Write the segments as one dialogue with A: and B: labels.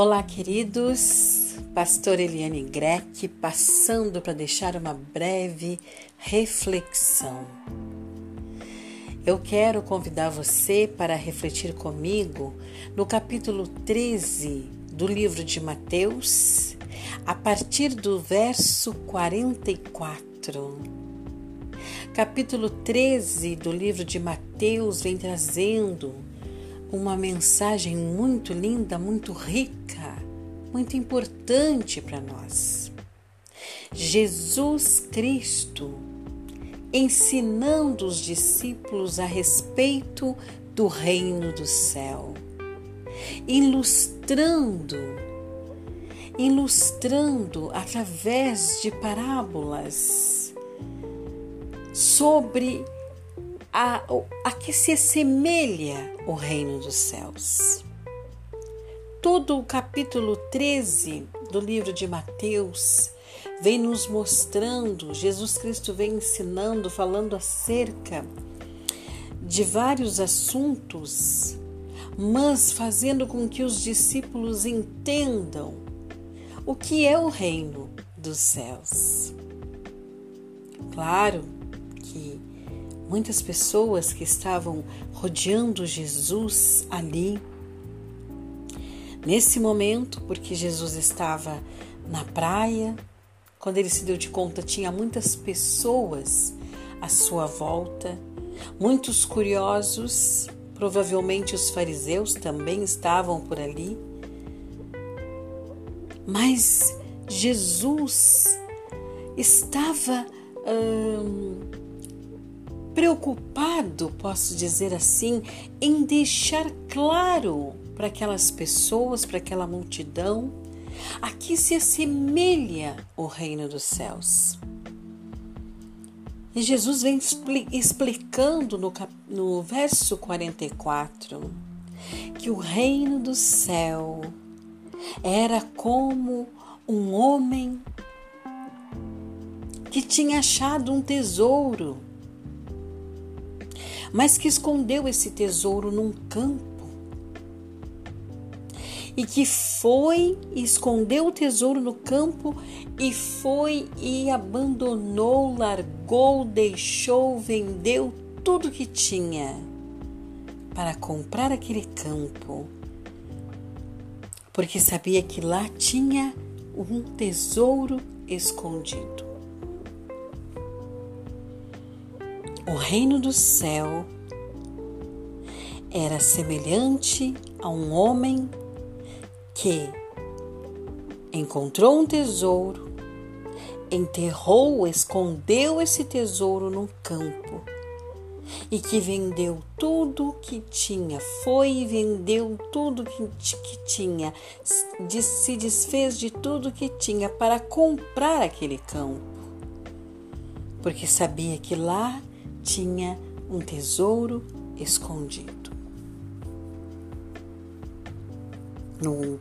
A: Olá, queridos. Pastor Eliane Greck passando para deixar uma breve reflexão. Eu quero convidar você para refletir comigo no capítulo 13 do livro de Mateus, a partir do verso 44. Capítulo 13 do livro de Mateus vem trazendo uma mensagem muito linda, muito rica, muito importante para nós. Jesus Cristo ensinando os discípulos a respeito do reino do céu, ilustrando, ilustrando através de parábolas sobre a, a que se assemelha o reino dos céus. Todo o capítulo 13 do livro de Mateus vem nos mostrando, Jesus Cristo vem ensinando, falando acerca de vários assuntos, mas fazendo com que os discípulos entendam o que é o reino dos céus. Claro que muitas pessoas que estavam rodeando Jesus ali. Nesse momento, porque Jesus estava na praia, quando ele se deu de conta, tinha muitas pessoas à sua volta, muitos curiosos, provavelmente os fariseus também estavam por ali. Mas Jesus estava hum, preocupado, posso dizer assim, em deixar claro para aquelas pessoas, para aquela multidão, a que se assemelha o reino dos céus. E Jesus vem explicando no, no verso 44 que o reino do céu era como um homem que tinha achado um tesouro mas que escondeu esse tesouro num campo e que foi escondeu o tesouro no campo e foi e abandonou, largou, deixou, vendeu tudo que tinha para comprar aquele campo, porque sabia que lá tinha um tesouro escondido. O reino do céu era semelhante a um homem que encontrou um tesouro, enterrou, escondeu esse tesouro no campo e que vendeu tudo que tinha, foi e vendeu tudo que tinha, se desfez de tudo que tinha para comprar aquele campo, porque sabia que lá tinha um tesouro escondido. No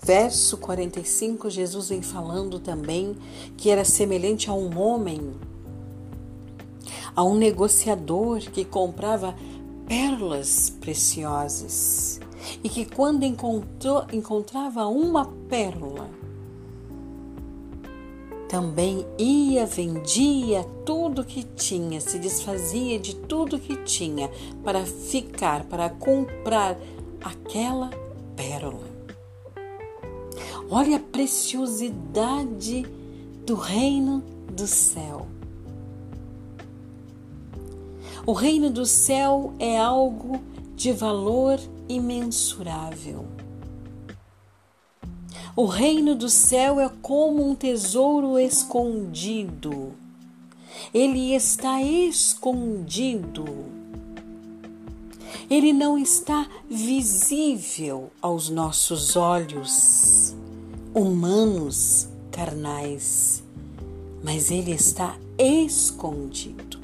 A: verso 45, Jesus vem falando também que era semelhante a um homem, a um negociador que comprava pérolas preciosas e que quando encontrou, encontrava uma pérola, também ia, vendia tudo que tinha, se desfazia de tudo que tinha para ficar, para comprar aquela pérola. Olha a preciosidade do reino do céu. O reino do céu é algo de valor imensurável. O reino do céu é como um tesouro escondido. Ele está escondido. Ele não está visível aos nossos olhos humanos, carnais, mas ele está escondido.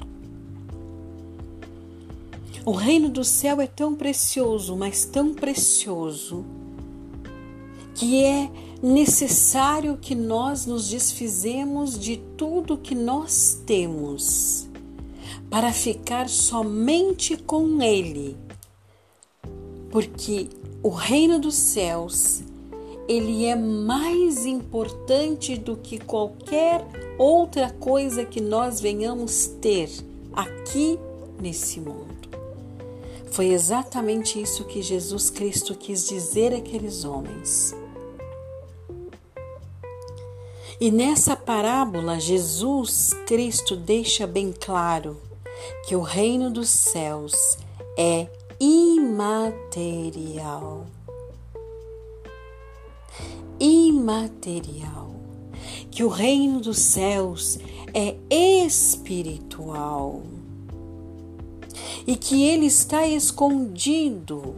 A: O reino do céu é tão precioso, mas tão precioso que é necessário que nós nos desfizemos de tudo que nós temos para ficar somente com Ele, porque o reino dos céus ele é mais importante do que qualquer outra coisa que nós venhamos ter aqui nesse mundo. Foi exatamente isso que Jesus Cristo quis dizer àqueles homens. E nessa parábola, Jesus Cristo deixa bem claro que o reino dos céus é imaterial. Imaterial. Que o reino dos céus é espiritual e que ele está escondido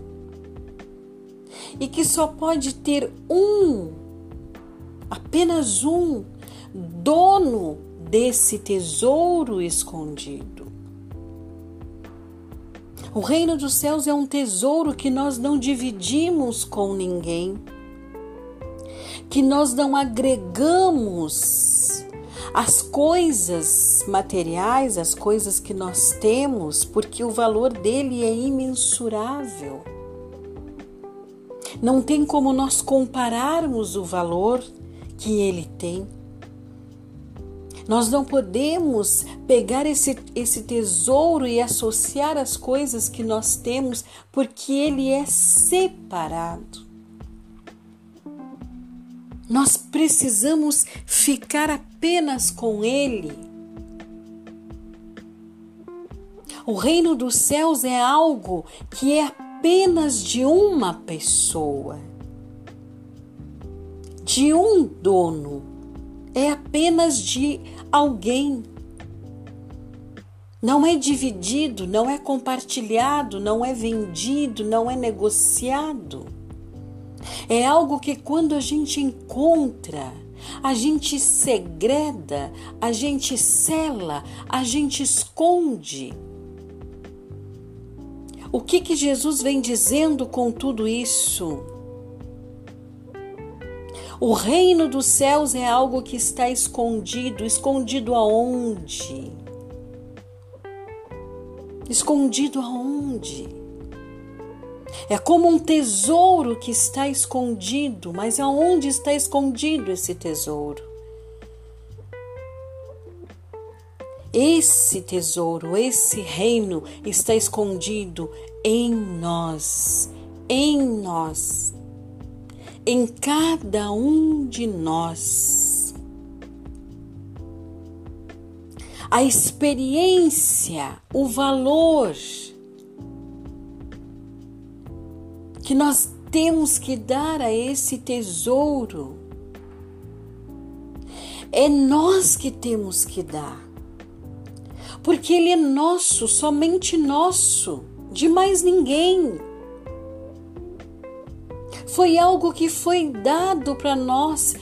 A: e que só pode ter um, apenas um, dono desse tesouro escondido. O reino dos céus é um tesouro que nós não dividimos com ninguém, que nós não agregamos as coisas materiais, as coisas que nós temos, porque o valor dele é imensurável. Não tem como nós compararmos o valor que ele tem. Nós não podemos pegar esse, esse tesouro e associar as coisas que nós temos, porque ele é separado. Nós precisamos ficar apenas com ele. O reino dos céus é algo que é apenas de uma pessoa, de um dono é apenas de alguém. Não é dividido, não é compartilhado, não é vendido, não é negociado. É algo que quando a gente encontra, a gente segreda, a gente cela, a gente esconde. O que que Jesus vem dizendo com tudo isso? O reino dos céus é algo que está escondido. Escondido aonde? Escondido aonde? É como um tesouro que está escondido, mas aonde está escondido esse tesouro? Esse tesouro, esse reino está escondido em nós, em nós em cada um de nós. A experiência, o valor que nós temos que dar a esse tesouro é nós que temos que dar. Porque ele é nosso, somente nosso, de mais ninguém. Foi algo que foi dado para nós,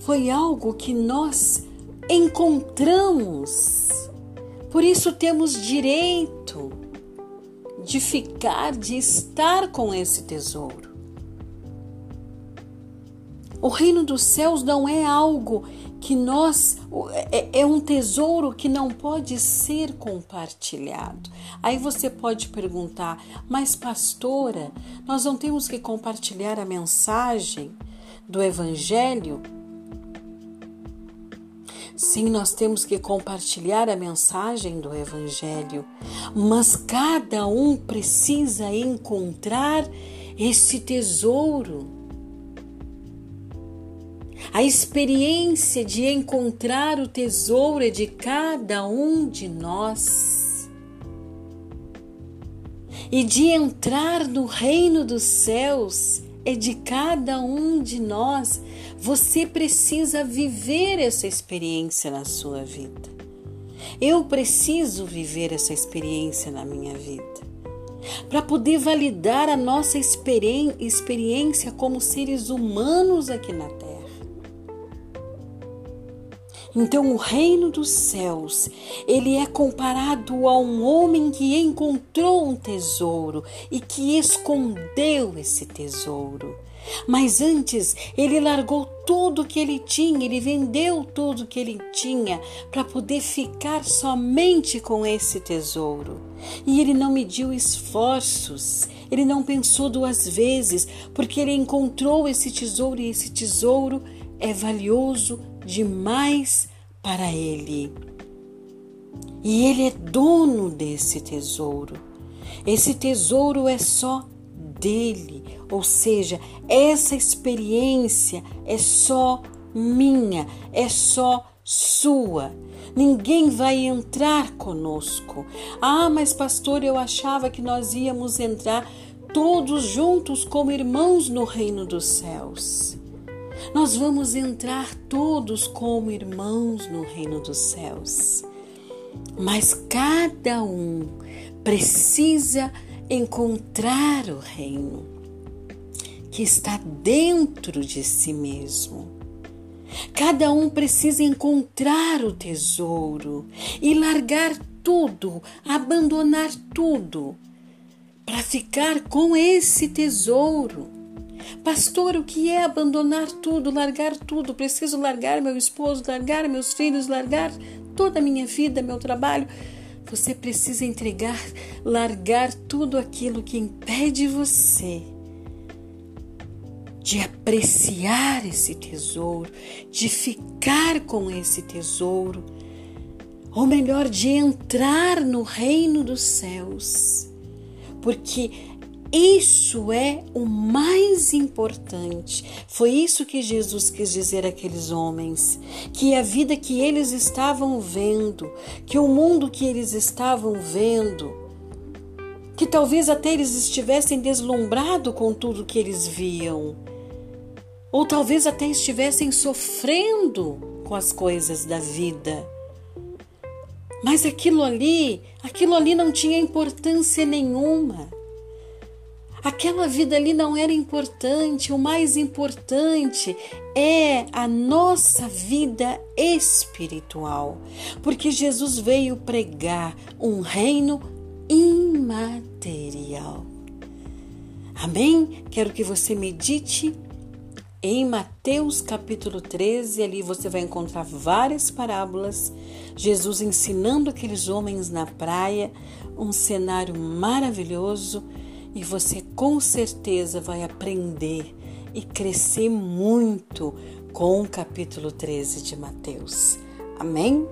A: foi algo que nós encontramos. Por isso temos direito de ficar, de estar com esse tesouro. O reino dos céus não é algo que nós é, é, um tesouro que não pode ser compartilhado. Aí você pode perguntar, mas pastora, nós não temos que compartilhar a mensagem do evangelho? Sim, nós temos que compartilhar a mensagem do Evangelho, mas cada um precisa encontrar esse tesouro. A experiência de encontrar o tesouro é de cada um de nós. E de entrar no reino dos céus é de cada um de nós. Você precisa viver essa experiência na sua vida. Eu preciso viver essa experiência na minha vida. Para poder validar a nossa experiência como seres humanos aqui na Terra. Então o reino dos céus, ele é comparado a um homem que encontrou um tesouro e que escondeu esse tesouro. Mas antes, ele largou tudo que ele tinha, ele vendeu tudo que ele tinha para poder ficar somente com esse tesouro. E ele não mediu esforços, ele não pensou duas vezes, porque ele encontrou esse tesouro e esse tesouro é valioso demais para ele. E ele é dono desse tesouro. Esse tesouro é só dele, ou seja, essa experiência é só minha, é só sua. Ninguém vai entrar conosco. Ah, mas pastor, eu achava que nós íamos entrar todos juntos como irmãos no reino dos céus. Nós vamos entrar todos como irmãos no reino dos céus. Mas cada um precisa encontrar o reino que está dentro de si mesmo. Cada um precisa encontrar o tesouro e largar tudo, abandonar tudo, para ficar com esse tesouro. Pastor, o que é abandonar tudo, largar tudo? Preciso largar meu esposo, largar meus filhos, largar toda a minha vida, meu trabalho. Você precisa entregar, largar tudo aquilo que impede você de apreciar esse tesouro, de ficar com esse tesouro, ou melhor, de entrar no reino dos céus. Porque isso é o mais importante. Foi isso que Jesus quis dizer àqueles homens: que a vida que eles estavam vendo, que o mundo que eles estavam vendo, que talvez até eles estivessem deslumbrados com tudo que eles viam, ou talvez até estivessem sofrendo com as coisas da vida. Mas aquilo ali, aquilo ali não tinha importância nenhuma. Aquela vida ali não era importante, o mais importante é a nossa vida espiritual, porque Jesus veio pregar um reino imaterial. Amém? Quero que você medite em Mateus capítulo 13, ali você vai encontrar várias parábolas, Jesus ensinando aqueles homens na praia, um cenário maravilhoso e você com certeza vai aprender e crescer muito com o capítulo 13 de Mateus. Amém?